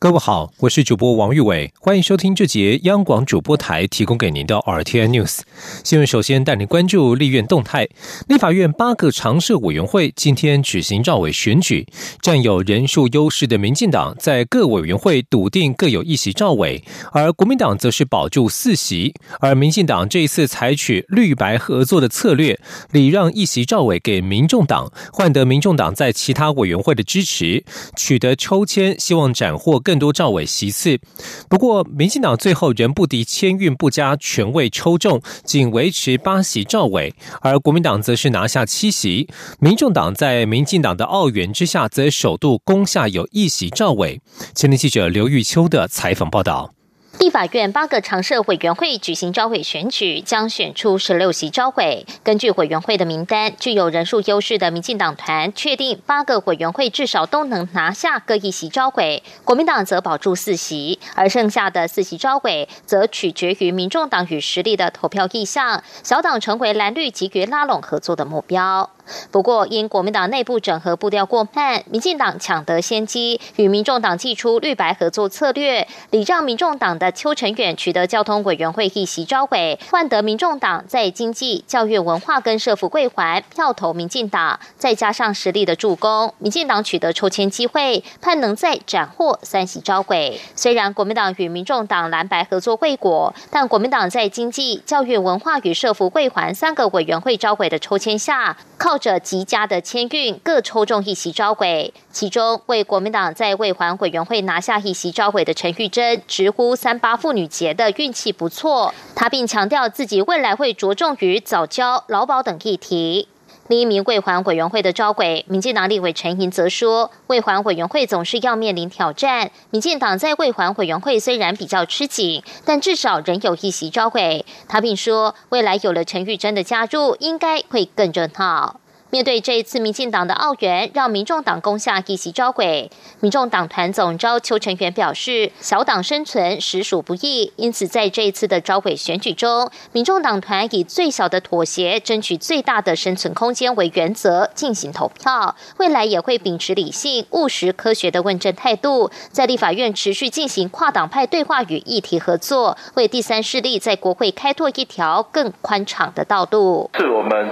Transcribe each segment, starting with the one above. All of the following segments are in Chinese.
各位好，我是主播王玉伟，欢迎收听这节央广主播台提供给您的 RTN News 新闻。首先带您关注立院动态，立法院八个常设委员会今天举行召委选举，占有人数优势的民进党在各委员会笃定各有一席召委，而国民党则是保住四席。而民进党这一次采取绿白合作的策略，礼让一席召委给民众党，换得民众党在其他委员会的支持，取得抽签，希望斩获。更多赵伟席次，不过民进党最后仍不敌签运不佳，权位抽中，仅维持八席赵伟，而国民党则是拿下七席。民众党在民进党的奥援之下，则首度攻下有一席赵伟。前天记者刘玉秋的采访报道。立法院八个常设委员会举行招委选举，将选出十六席招委。根据委员会的名单，具有人数优势的民进党团确定八个委员会至少都能拿下各一席招委，国民党则保住四席，而剩下的四席招委则取决于民众党与实力的投票意向。小党成为蓝绿急于拉拢合作的目标。不过，因国民党内部整合步调过慢，民进党抢得先机，与民众党祭出绿白合作策略，礼让民众党的邱成远取得交通委员会一席招委，换得民众党在经济、教育、文化跟社福桂环票投民进党，再加上实力的助攻，民进党取得抽签机会，盼能再斩获三席招委。虽然国民党与民众党蓝白合作未果，但国民党在经济、教育、文化与社福桂环三个委员会招委的抽签下，靠。着极佳的签运，各抽中一席招委。其中为国民党在未还委员会拿下一席招委的陈玉珍，直呼三八妇女节的运气不错。他并强调自己未来会着重于早教、劳保等议题。另一名未还委员会的招委，民进党立委陈莹则说，未还委员会总是要面临挑战。民进党在未还委员会虽然比较吃紧，但至少仍有一席招委。他并说，未来有了陈玉珍的加入，应该会更热闹。面对这一次民进党的澳援，让民众党攻下一席招轨。民众党团总召邱成元表示，小党生存实属不易，因此在这一次的招轨选举中，民众党团以最小的妥协，争取最大的生存空间为原则进行投票。未来也会秉持理性、务实、科学的问政态度，在立法院持续进行跨党派对话与议题合作，为第三势力在国会开拓一条更宽敞的道路。是我们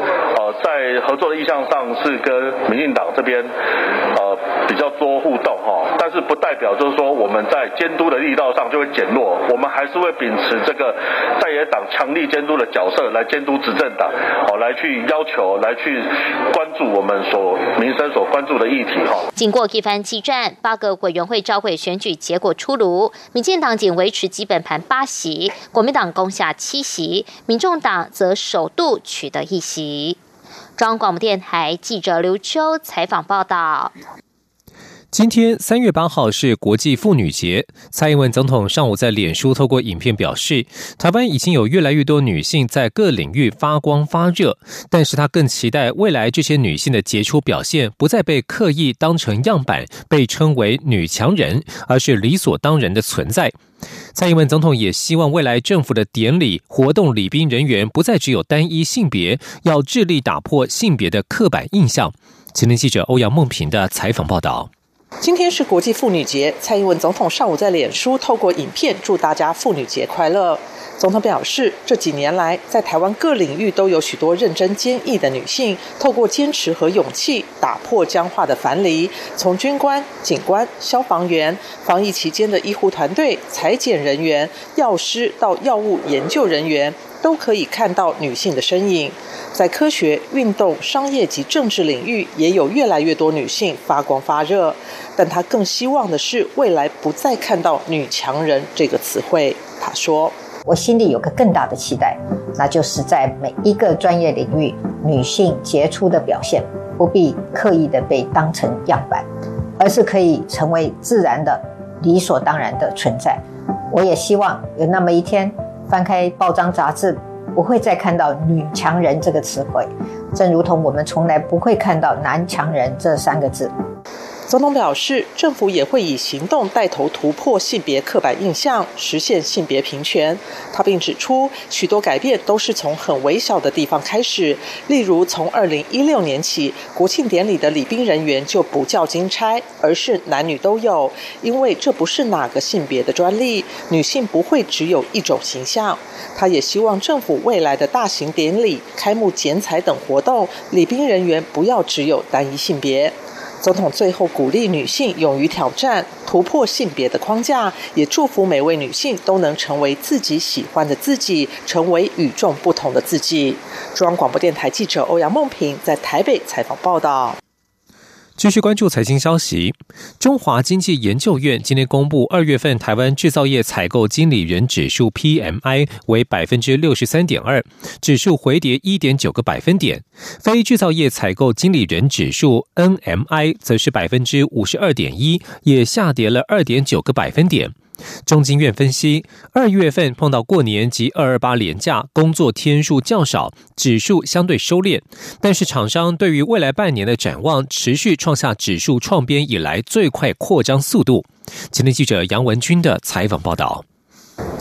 在合作的意。向上是跟民进党这边呃比较多互动哈，但是不代表就是说我们在监督的力道上就会减弱，我们还是会秉持这个在野党强力监督的角色来监督执政党，好来去要求来去关注我们所民生所关注的议题哈。经过一番激战，八个委员会召会选举结果出炉，民进党仅维持基本盘八席，国民党攻下七席，民众党则首度取得一席。中央广播电台记者刘秋采访报道。今天三月八号是国际妇女节，蔡英文总统上午在脸书透过影片表示，台湾已经有越来越多女性在各领域发光发热，但是他更期待未来这些女性的杰出表现不再被刻意当成样板，被称为女强人，而是理所当然的存在。蔡英文总统也希望未来政府的典礼活动礼宾人员不再只有单一性别，要致力打破性别的刻板印象。前天记者欧阳梦平的采访报道。今天是国际妇女节，蔡英文总统上午在脸书透过影片祝大家妇女节快乐。总统表示，这几年来，在台湾各领域都有许多认真坚毅的女性，透过坚持和勇气，打破僵化的樊篱。从军官、警官、消防员、防疫期间的医护团队、裁剪人员、药师到药物研究人员。都可以看到女性的身影，在科学、运动、商业及政治领域，也有越来越多女性发光发热。但她更希望的是，未来不再看到“女强人”这个词汇。她说：“我心里有个更大的期待，那就是在每一个专业领域，女性杰出的表现不必刻意的被当成样板，而是可以成为自然的、理所当然的存在。我也希望有那么一天。”翻开报章杂志，不会再看到“女强人”这个词汇，正如同我们从来不会看到“男强人”这三个字。总统表示，政府也会以行动带头突破性别刻板印象，实现性别平权。他并指出，许多改变都是从很微小的地方开始，例如从二零一六年起，国庆典礼的礼宾人员就不叫金钗，而是男女都有，因为这不是哪个性别的专利，女性不会只有一种形象。他也希望政府未来的大型典礼、开幕剪彩等活动，礼宾人员不要只有单一性别。总统最后鼓励女性勇于挑战、突破性别的框架，也祝福每位女性都能成为自己喜欢的自己，成为与众不同的自己。中央广播电台记者欧阳梦平在台北采访报道。继续关注财经消息。中华经济研究院今天公布，二月份台湾制造业采购经理人指数 PMI 为百分之六十三点二，指数回跌一点九个百分点；非制造业采购经理人指数 NMI 则是百分之五十二点一，也下跌了二点九个百分点。中经院分析，二月份碰到过年及二二八连假，工作天数较少，指数相对收敛。但是厂商对于未来半年的展望，持续创下指数创编以来最快扩张速度。前天记者杨文军的采访报道。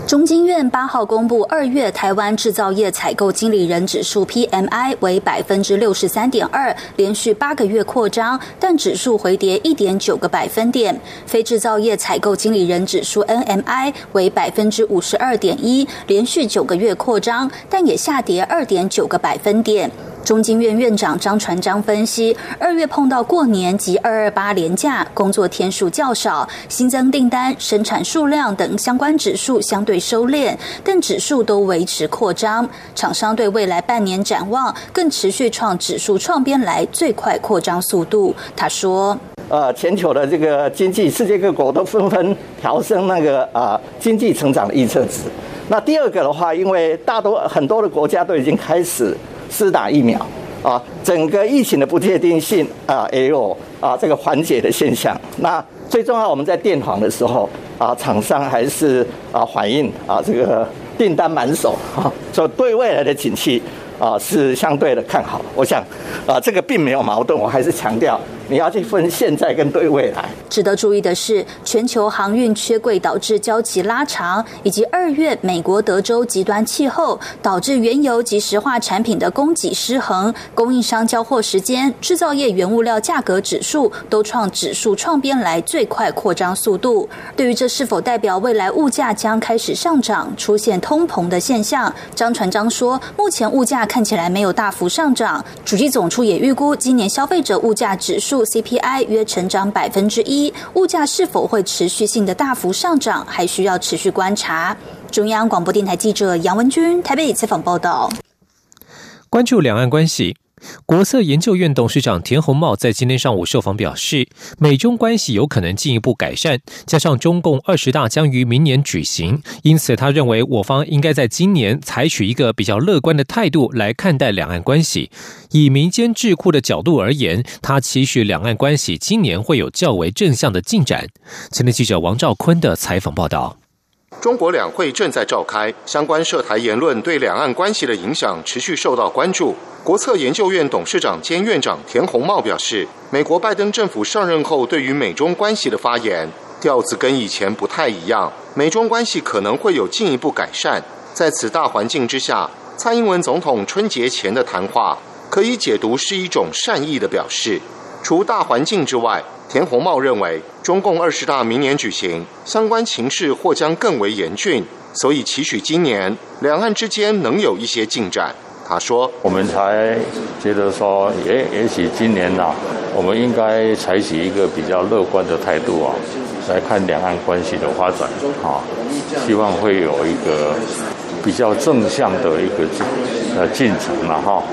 中经院八号公布，二月台湾制造业采购经理人指数 PMI 为百分之六十三点二，连续八个月扩张，但指数回跌一点九个百分点。非制造业采购经理人指数 NMI 为百分之五十二点一，连续九个月扩张，但也下跌二点九个百分点。中经院院长张传章分析，二月碰到过年及二二八连假，工作天数较少，新增订单、生产数量等相关指数相对收敛，但指数都维持扩张。厂商对未来半年展望，更持续创指数创编来最快扩张速度。他说：“呃，全球的这个经济，世界各国都纷纷调升那个啊经济成长的预测值。那第二个的话，因为大多很多的国家都已经开始。”施打疫苗啊，整个疫情的不确定性啊也有啊这个缓解的现象。那最重要，我们在电访的时候啊，厂商还是啊反映啊这个订单满手啊，所以对未来的景气啊是相对的看好。我想啊这个并没有矛盾，我还是强调。你要去分现在跟对未来。值得注意的是，全球航运缺柜导致交期拉长，以及二月美国德州极端气候导致原油及石化产品的供给失衡，供应商交货时间、制造业原物料价格指数都创指数创编来最快扩张速度。对于这是否代表未来物价将开始上涨、出现通膨的现象，张传章说，目前物价看起来没有大幅上涨。主机总处也预估，今年消费者物价指数。CPI 约成长百分之一，物价是否会持续性的大幅上涨，还需要持续观察。中央广播电台记者杨文军台北采访报道。关注两岸关系。国策研究院董事长田宏茂在今天上午受访表示，美中关系有可能进一步改善，加上中共二十大将于明年举行，因此他认为我方应该在今年采取一个比较乐观的态度来看待两岸关系。以民间智库的角度而言，他期许两岸关系今年会有较为正向的进展。前天记者王兆坤的采访报道。中国两会正在召开，相关涉台言论对两岸关系的影响持续受到关注。国策研究院董事长兼院长田宏茂表示，美国拜登政府上任后对于美中关系的发言调子跟以前不太一样，美中关系可能会有进一步改善。在此大环境之下，蔡英文总统春节前的谈话可以解读是一种善意的表示。除大环境之外，田宏茂认为，中共二十大明年举行，相关情势或将更为严峻，所以期许今年两岸之间能有一些进展。他说：“我们才觉得说，也也许今年呐，我们应该采取一个比较乐观的态度啊，来看两岸关系的发展啊，希望会有一个比较正向的一个呃进程了哈。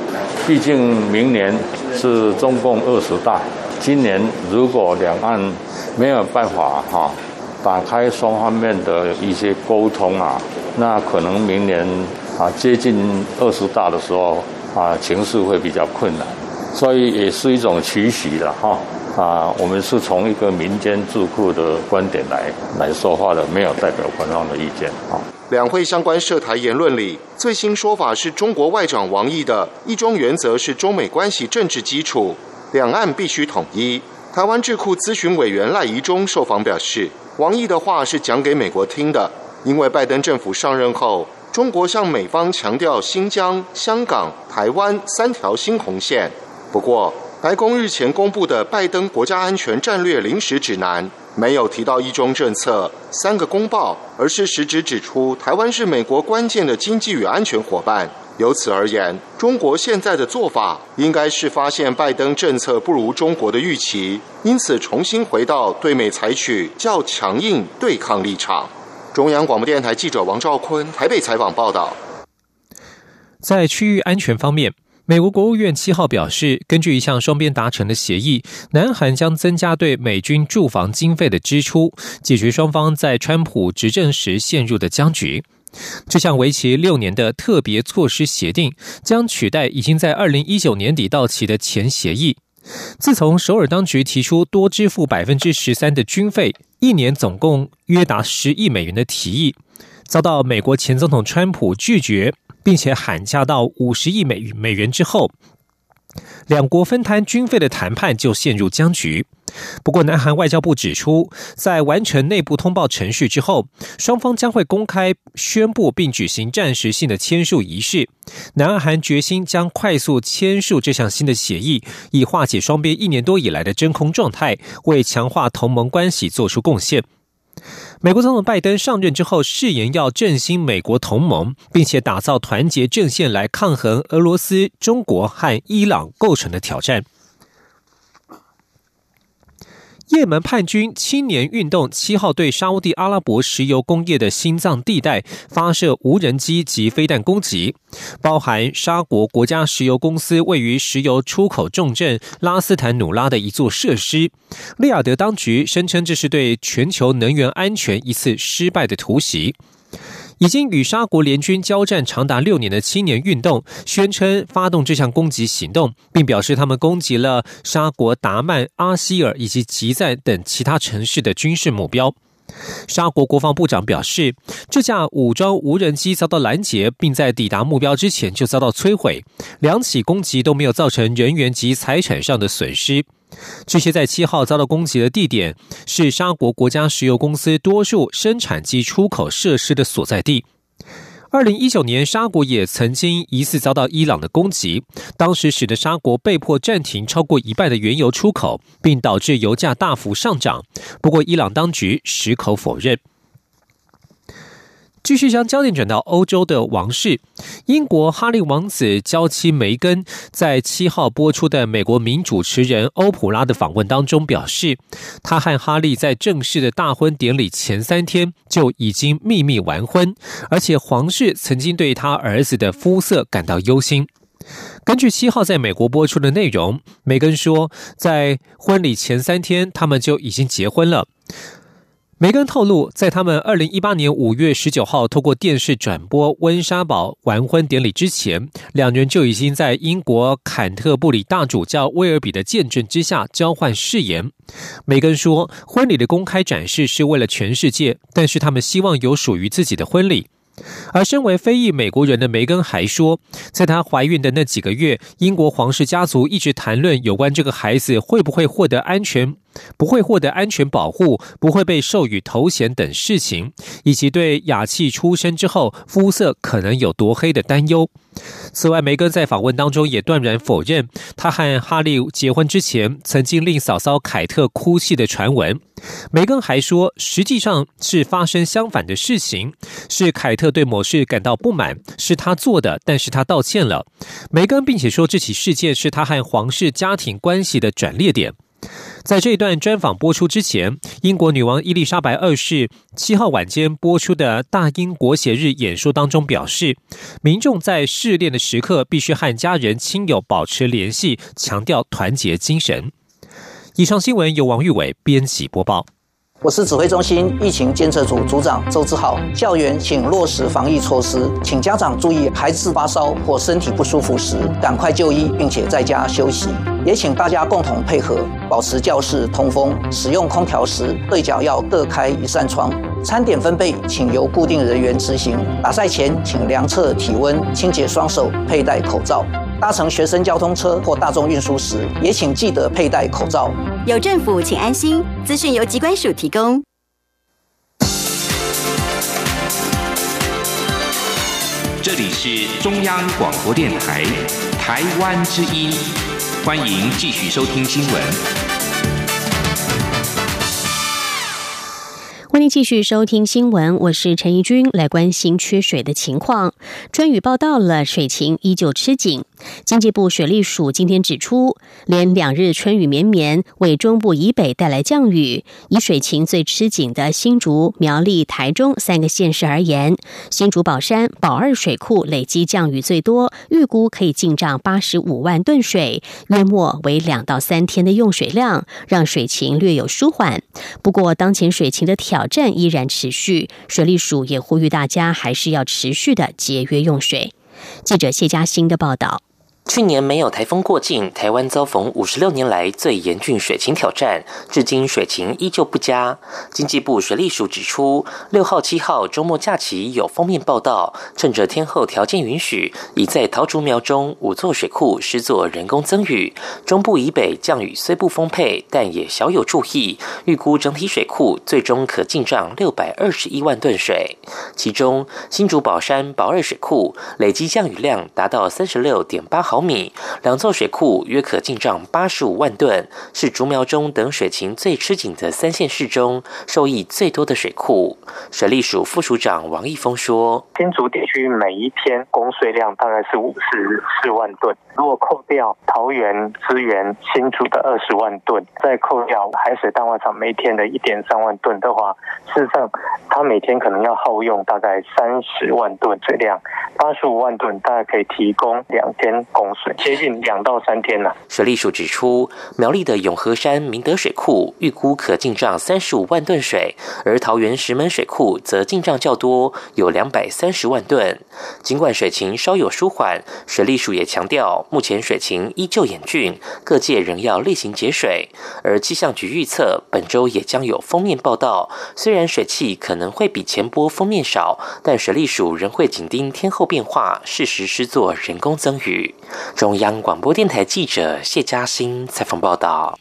毕竟明年。”是中共二十大，今年如果两岸没有办法哈打开双方面的一些沟通啊，那可能明年啊接近二十大的时候啊情势会比较困难，所以也是一种期许的哈啊，我们是从一个民间智库的观点来来说话的，没有代表官方的意见啊。两会相关涉台言论里，最新说法是中国外长王毅的“一中”原则是中美关系政治基础，两岸必须统一。台湾智库咨询委员赖宜中受访表示，王毅的话是讲给美国听的，因为拜登政府上任后，中国向美方强调新疆、香港、台湾三条新红线。不过，白宫日前公布的拜登国家安全战略临时指南。没有提到一中政策三个公报，而是实质指出台湾是美国关键的经济与安全伙伴。由此而言，中国现在的做法应该是发现拜登政策不如中国的预期，因此重新回到对美采取较强硬对抗立场。中央广播电台记者王兆坤台北采访报道。在区域安全方面。美国国务院七号表示，根据一项双边达成的协议，南韩将增加对美军驻防经费的支出，解决双方在川普执政时陷入的僵局。这项为期六年的特别措施协定将取代已经在二零一九年底到期的前协议。自从首尔当局提出多支付百分之十三的军费，一年总共约达十亿美元的提议，遭到美国前总统川普拒绝。并且喊价到五十亿美美元之后，两国分摊军费的谈判就陷入僵局。不过，南韩外交部指出，在完成内部通报程序之后，双方将会公开宣布并举行暂时性的签署仪式。南韩决心将快速签署这项新的协议，以化解双边一年多以来的真空状态，为强化同盟关系做出贡献。美国总统拜登上任之后，誓言要振兴美国同盟，并且打造团结阵线来抗衡俄罗斯、中国和伊朗构成的挑战。也门叛军青年运动七号对沙地阿拉伯石油工业的心脏地带发射无人机及飞弹攻击，包含沙国国家石油公司位于石油出口重镇拉斯坦努拉的一座设施。利雅得当局声称这是对全球能源安全一次失败的突袭。已经与沙国联军交战长达六年的青年运动宣称发动这项攻击行动，并表示他们攻击了沙国达曼、阿希尔以及吉赞等其他城市的军事目标。沙国国防部长表示，这架武装无人机遭到拦截，并在抵达目标之前就遭到摧毁。两起攻击都没有造成人员及财产上的损失。这些在七号遭到攻击的地点是沙国国家石油公司多数生产及出口设施的所在地。二零一九年，沙国也曾经疑似遭到伊朗的攻击，当时使得沙国被迫暂停超过一半的原油出口，并导致油价大幅上涨。不过，伊朗当局矢口否认。继续将焦点转到欧洲的王室，英国哈利王子娇妻梅根在七号播出的美国名主持人欧普拉的访问当中表示，他和哈利在正式的大婚典礼前三天就已经秘密完婚，而且皇室曾经对他儿子的肤色感到忧心。根据七号在美国播出的内容，梅根说，在婚礼前三天他们就已经结婚了。梅根透露，在他们二零一八年五月十九号透过电视转播温莎堡完婚典礼之前，两人就已经在英国坎特布里大主教威尔比的见证之下交换誓言。梅根说，婚礼的公开展示是为了全世界，但是他们希望有属于自己的婚礼。而身为非裔美国人的梅根还说，在她怀孕的那几个月，英国皇室家族一直谈论有关这个孩子会不会获得安全。不会获得安全保护，不会被授予头衔等事情，以及对雅气出生之后肤色可能有多黑的担忧。此外，梅根在访问当中也断然否认他和哈利结婚之前曾经令嫂嫂凯特哭泣的传闻。梅根还说，实际上是发生相反的事情，是凯特对某事感到不满，是他做的，但是他道歉了。梅根并且说，这起事件是他和皇室家庭关系的转捩点。在这一段专访播出之前，英国女王伊丽莎白二世七号晚间播出的大英国协日演说当中表示，民众在试炼的时刻必须和家人亲友保持联系，强调团结精神。以上新闻由王玉伟编辑播报。我是指挥中心疫情监测组组长周志浩。校园请落实防疫措施，请家长注意，孩子发烧或身体不舒服时，赶快就医，并且在家休息。也请大家共同配合，保持教室通风。使用空调时，对角要各开一扇窗。餐点分配，请由固定人员执行。打赛前，请量测体温，清洁双手，佩戴口罩。搭乘学生交通车或大众运输时，也请记得佩戴口罩。有政府，请安心。资讯由机关署提。这里是中央广播电台台湾之音，欢迎继续收听新闻。欢迎继续收听新闻，我是陈怡君，来关心缺水的情况。专宇报道了，水情依旧吃紧。经济部水利署今天指出，连两日春雨绵绵，为中部以北带来降雨。以水情最吃紧的新竹、苗栗、台中三个县市而言，新竹宝山、宝二水库累积降雨最多，预估可以进账八十五万吨水，约莫为两到三天的用水量，让水情略有舒缓。不过，当前水情的挑战依然持续，水利署也呼吁大家还是要持续的节约用水。记者谢嘉欣的报道。去年没有台风过境，台湾遭逢五十六年来最严峻水情挑战，至今水情依旧不佳。经济部水利署指出，六号、七号周末假期有封面报道，趁着天候条件允许，已在桃竹苗中五座水库施作人工增雨。中部以北降雨虽不丰沛，但也小有注意。预估整体水库最终可进账六百二十一万吨水，其中新竹宝山宝二水库累计降雨量达到三十六点八毫。毫米两座水库约可进账八十五万吨，是竹苗中等水情最吃紧的三线市中受益最多的水库。水利署副署长王义峰说：“天竹地区每一天供水量大概是五十四万吨，如果扣掉桃园资源新竹的二十万吨，再扣掉海水淡化厂每天的一点三万吨的话，事实上它每天可能要耗用大概三十万吨水量，八十五万吨大概可以提供两天供。”水接近两到三天了。水利署指出，苗栗的永和山明德水库预估可进账三十五万吨水，而桃园石门水库则进账较多，有两百三十万吨。尽管水情稍有舒缓，水利署也强调，目前水情依旧严峻，各界仍要例行节水。而气象局预测，本周也将有封面报道。虽然水汽可能会比前波封面少，但水利署仍会紧盯天候变化，适时施作人工增雨。中央广播电台记者谢嘉欣采访报道：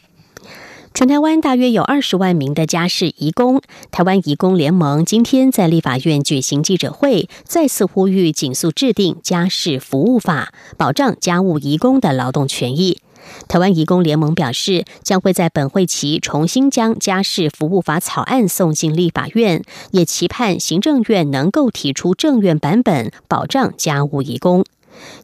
全台湾大约有二十万名的家事移工，台湾移工联盟今天在立法院举行记者会，再次呼吁紧速制定家事服务法，保障家务移工的劳动权益。台湾移工联盟表示，将会在本会期重新将家事服务法草案送进立法院，也期盼行政院能够提出政院版本，保障家务移工。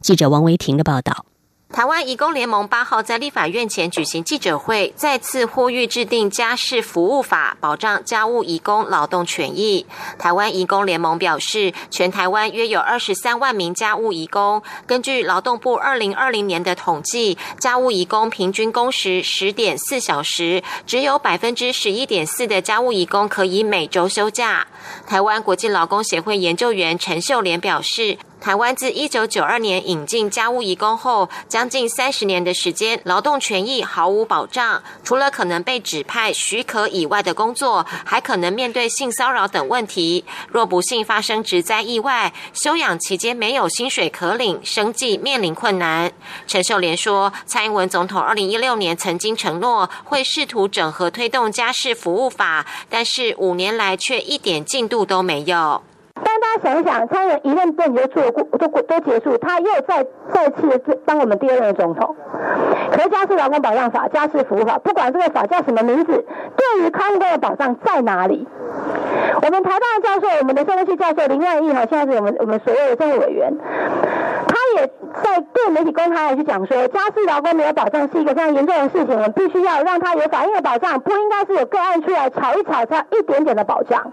记者王维婷的报道。台湾义工联盟八号在立法院前举行记者会，再次呼吁制定家事服务法，保障家务义工劳动权益。台湾义工联盟表示，全台湾约有二十三万名家务义工。根据劳动部二零二零年的统计，家务义工平均工时十点四小时，只有百分之十一点四的家务义工可以每周休假。台湾国际劳工协会研究员陈秀莲表示。台湾自一九九二年引进家务移工后，将近三十年的时间，劳动权益毫无保障。除了可能被指派许可以外的工作，还可能面对性骚扰等问题。若不幸发生职灾意外，休养期间没有薪水可领，生计面临困难。陈秀莲说，蔡英文总统二零一六年曾经承诺会试图整合推动家事服务法，但是五年来却一点进度都没有。大家想一想，蔡英文一任任期就过，都都结束，他又再再次当我们第二任总统。可是家事劳工保障法、家事服务法，不管这个法叫什么名字，对于看护工的保障在哪里？我们台大教授，我们的社会系教授林万义哈，现在是我们我们所谓的政务委员，他也在对媒体公开的去讲说，家事劳工没有保障是一个非常严重的事情，我们必须要让他有法律的保障，不应该是有个案出来吵一吵，才一点点的保障。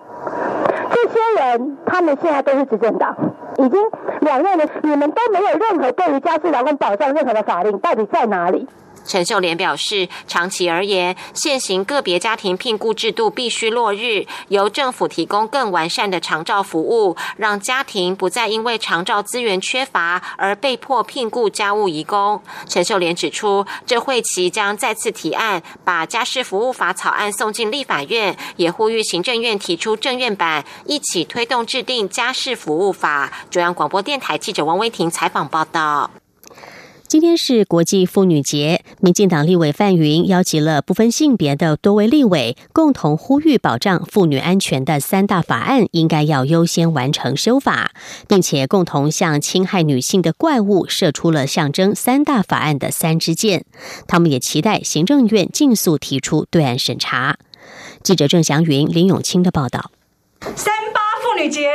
这些人，他们现在都是执政党，已经两任了，你们都没有任何对于家事劳工保障任何的法令，到底在哪里？陈秀莲表示，长期而言，现行个别家庭聘雇制度必须落日，由政府提供更完善的长照服务，让家庭不再因为长照资源缺乏而被迫聘雇家务移工。陈秀莲指出，这会期将再次提案，把家事服务法草案送进立法院，也呼吁行政院提出政院版，一起推动制定家事服务法。中央广播电台记者王威婷采访报道。今天是国际妇女节，民进党立委范云邀集了不分性别的多位立委，共同呼吁保障妇女安全的三大法案应该要优先完成修法，并且共同向侵害女性的怪物射出了象征三大法案的三支箭。他们也期待行政院。尽速提出对案审查。记者郑祥云、林永清的报道。三八妇女节。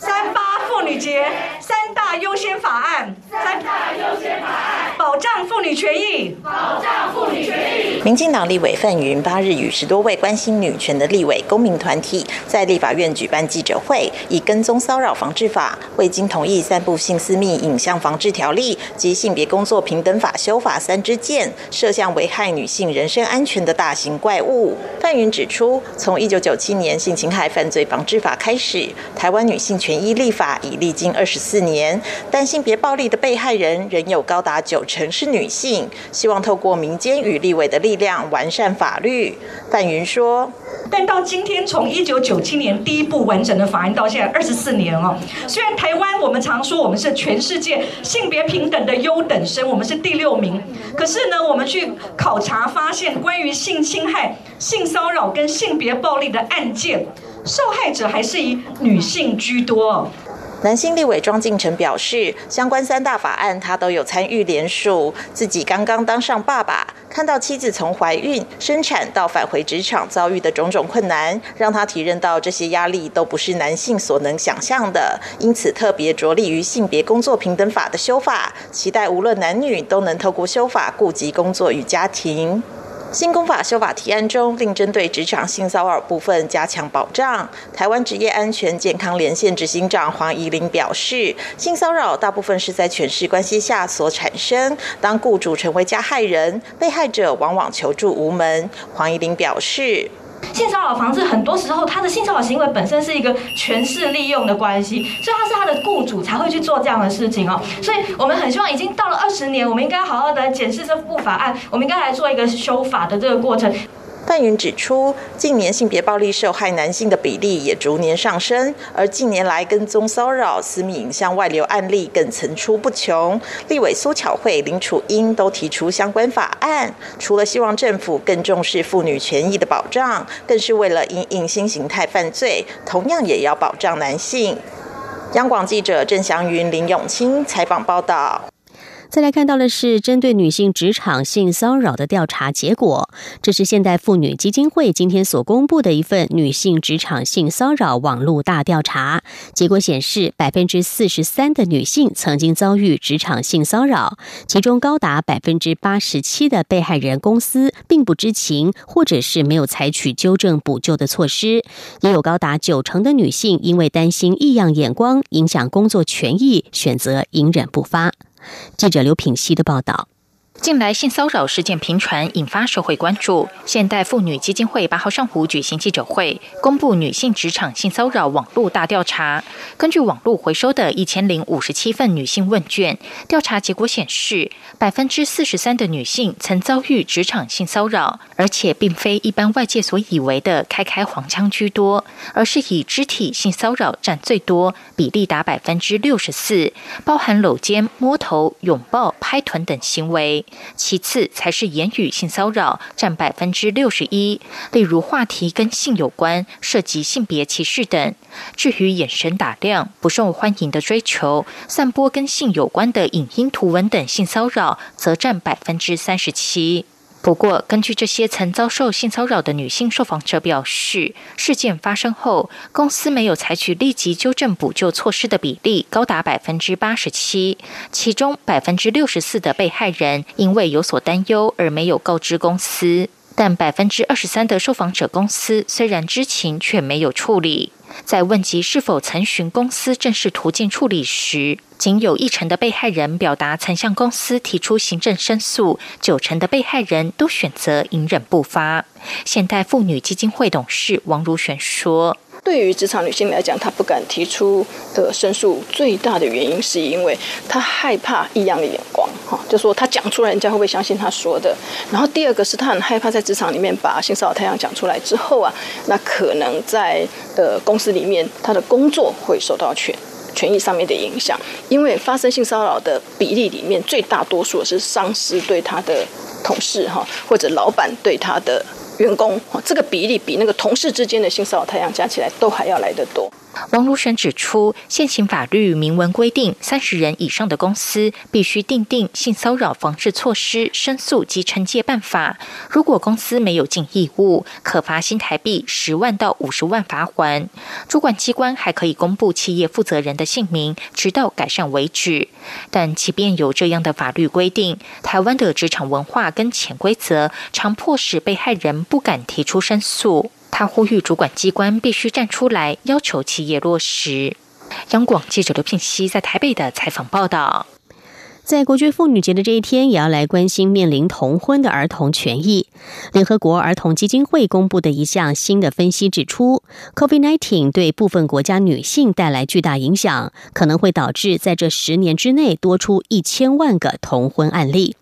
三八妇女节三大优先法案，三大优先法案保障妇女权益，保障妇女权益。民进党立委范云八日与十多位关心女权的立委公民团体在立法院举办记者会，以跟踪骚扰防治法、未经同意散布性私密影像防治条例及性别工作平等法修法三支箭，射向危害女性人身安全的大型怪物。范云指出，从一九九七年性侵害犯罪防治法开始，台湾女性权权益立法已历经二十四年，但性别暴力的被害人仍有高达九成是女性。希望透过民间与立委的力量完善法律。范云说：“但到今天，从一九九七年第一部完整的法案到现在二十四年哦，虽然台湾我们常说我们是全世界性别平等的优等生，我们是第六名，可是呢，我们去考察发现，关于性侵害、性骚扰跟性别暴力的案件。”受害者还是以女性居多。男性立委庄敬成表示，相关三大法案他都有参与联署。自己刚刚当上爸爸，看到妻子从怀孕、生产到返回职场遭遇的种种困难，让他体认到这些压力都不是男性所能想象的。因此，特别着力于性别工作平等法的修法，期待无论男女都能透过修法顾及工作与家庭。新公法修法提案中，另针对职场性骚扰部分加强保障。台湾职业安全健康连线执行长黄怡玲表示，性骚扰大部分是在权势关系下所产生，当雇主成为加害人，被害者往往求助无门。黄怡玲表示。性骚扰防治很多时候，他的性骚扰行为本身是一个权势利用的关系，所以他是他的雇主才会去做这样的事情哦。所以我们很希望，已经到了二十年，我们应该好好的检视这部法案，我们应该来做一个修法的这个过程。范云指出，近年性别暴力受害男性的比例也逐年上升，而近年来跟踪骚扰、私密影像外流案例更层出不穷。立委苏巧慧、林楚英都提出相关法案，除了希望政府更重视妇女权益的保障，更是为了因应新形态犯罪，同样也要保障男性。央广记者郑祥云、林永清采访报道。再来看到的是针对女性职场性骚扰的调查结果，这是现代妇女基金会今天所公布的一份女性职场性骚扰网络大调查。结果显示，百分之四十三的女性曾经遭遇职场性骚扰，其中高达百分之八十七的被害人公司并不知情，或者是没有采取纠正补救的措施。也有高达九成的女性因为担心异样眼光影响工作权益，选择隐忍不发。记者刘品希的报道。近来性骚扰事件频传，引发社会关注。现代妇女基金会八号上午举行记者会，公布女性职场性骚扰网络大调查。根据网络回收的一千零五十七份女性问卷，调查结果显示，百分之四十三的女性曾遭遇职场性骚扰，而且并非一般外界所以为的开开黄腔居多，而是以肢体性骚扰占最多，比例达百分之六十四，包含搂肩、摸头、拥抱、拍臀等行为。其次才是言语性骚扰，占百分之六十一。例如话题跟性有关，涉及性别歧视等。至于眼神打量、不受欢迎的追求、散播跟性有关的影音图文等性骚扰，则占百分之三十七。不过，根据这些曾遭受性骚扰的女性受访者表示，事件发生后，公司没有采取立即纠正补救措施的比例高达百分之八十七，其中百分之六十四的被害人因为有所担忧而没有告知公司，但百分之二十三的受访者公司虽然知情却没有处理。在问及是否曾寻公司正式途径处理时，仅有一成的被害人表达曾向公司提出行政申诉，九成的被害人都选择隐忍不发。现代妇女基金会董事王如璇说。对于职场女性来讲，她不敢提出的申诉，最大的原因是因为她害怕异样的眼光，哈，就说她讲出来，人家会不会相信她说的？然后第二个是她很害怕在职场里面把性骚扰太阳讲出来之后啊，那可能在呃公司里面她的工作会受到权。权益上面的影响。因为发生性骚扰的比例里面，最大多数是上司对他的同事哈，或者老板对他的员工，这个比例比那个同事之间的性骚扰太阳加起来都还要来得多。王如神指出，现行法律明文规定，三十人以上的公司必须订定性骚扰防治措施、申诉及惩戒办法。如果公司没有尽义务，可罚新台币十万到五十万罚款。主管机关还可以公布企业负责人的姓名，直到改善为止。但即便有这样的法律规定，台湾的职场文化跟潜规则，常迫使被害人不敢提出申诉。他呼吁主管机关必须站出来，要求企业落实。央广记者刘聘熙在台北的采访报道。在国际妇女节的这一天，也要来关心面临同婚的儿童权益。联合国儿童基金会公布的一项新的分析指出，COVID-19 对部分国家女性带来巨大影响，可能会导致在这十年之内多出一千万个同婚案例。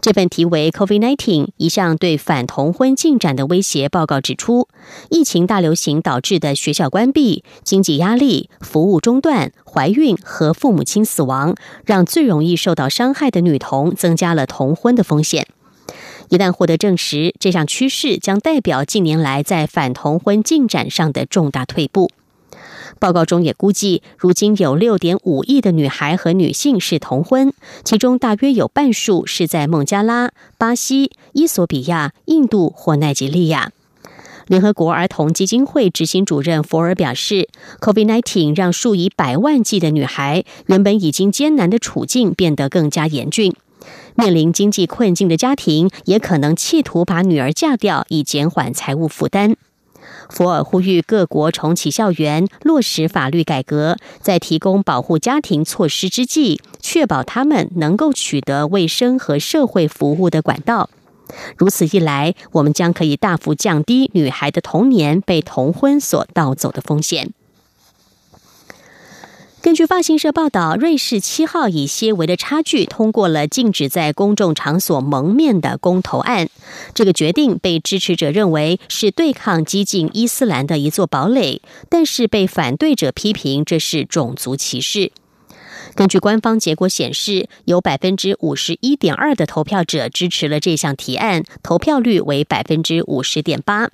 这份题为 “COVID-19 一项对反同婚进展的威胁”报告指出，疫情大流行导致的学校关闭、经济压力、服务中断、怀孕和父母亲死亡，让最容易受到伤害的女童增加了同婚的风险。一旦获得证实，这项趋势将代表近年来在反同婚进展上的重大退步。报告中也估计，如今有六点五亿的女孩和女性是同婚，其中大约有半数是在孟加拉、巴西、伊索比亚、印度或奈及利亚。联合国儿童基金会执行主任福尔表示，COVID-19 让数以百万计的女孩原本已经艰难的处境变得更加严峻，面临经济困境的家庭也可能企图把女儿嫁掉，以减缓财务负担。福尔呼吁各国重启校园、落实法律改革，在提供保护家庭措施之际，确保他们能够取得卫生和社会服务的管道。如此一来，我们将可以大幅降低女孩的童年被童婚所盗走的风险。根据发行社报道，瑞士七号以些微的差距通过了禁止在公众场所蒙面的公投案。这个决定被支持者认为是对抗激进伊斯兰的一座堡垒，但是被反对者批评这是种族歧视。根据官方结果显示，有百分之五十一点二的投票者支持了这项提案，投票率为百分之五十点八。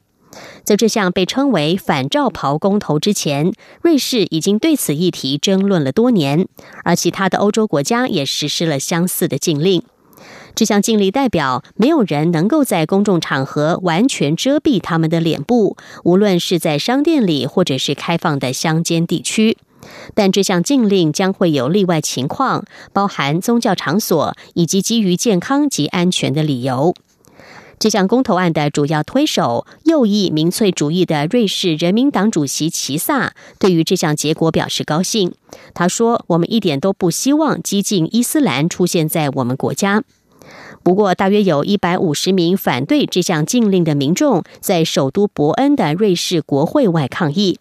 在这项被称为“反罩袍公投”之前，瑞士已经对此议题争论了多年，而其他的欧洲国家也实施了相似的禁令。这项禁令代表没有人能够在公众场合完全遮蔽他们的脸部，无论是在商店里或者是开放的乡间地区。但这项禁令将会有例外情况，包含宗教场所以及基于健康及安全的理由。这项公投案的主要推手、右翼民粹主义的瑞士人民党主席齐萨对于这项结果表示高兴。他说：“我们一点都不希望激进伊斯兰出现在我们国家。”不过，大约有一百五十名反对这项禁令的民众在首都伯恩的瑞士国会外抗议。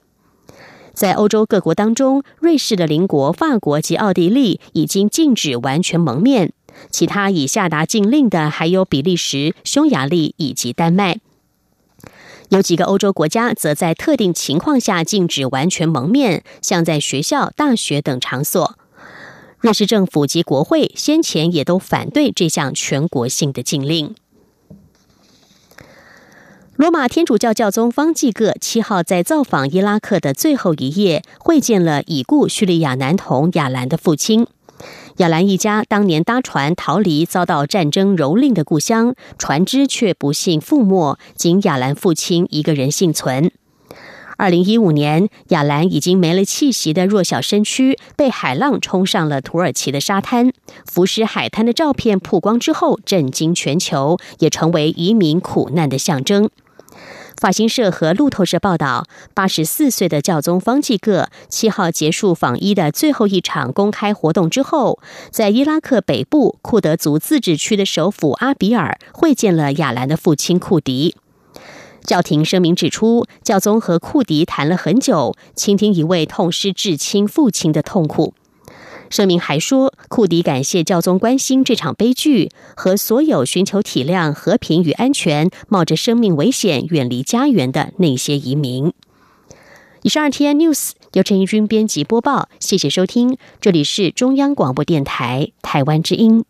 在欧洲各国当中，瑞士的邻国法国及奥地利已经禁止完全蒙面。其他已下达禁令的还有比利时、匈牙利以及丹麦。有几个欧洲国家则在特定情况下禁止完全蒙面，像在学校、大学等场所。瑞士政府及国会先前也都反对这项全国性的禁令。罗马天主教教宗方济各七号在造访伊拉克的最后一夜，会见了已故叙利亚男童亚兰的父亲。亚兰一家当年搭船逃离遭到战争蹂躏的故乡，船只却不幸覆没，仅亚兰父亲一个人幸存。二零一五年，亚兰已经没了气息的弱小身躯被海浪冲上了土耳其的沙滩，浮尸海滩的照片曝光之后震惊全球，也成为移民苦难的象征。法新社和路透社报道，八十四岁的教宗方济各七号结束访伊的最后一场公开活动之后，在伊拉克北部库德族自治区的首府阿比尔会见了亚兰的父亲库迪。教廷声明指出，教宗和库迪谈了很久，倾听一位痛失至亲父亲的痛苦。声明还说，库迪感谢教宗关心这场悲剧和所有寻求体谅、和平与安全、冒着生命危险远离家园的那些移民。以上 T N News 由陈怡君编辑播报，谢谢收听，这里是中央广播电台台湾之音。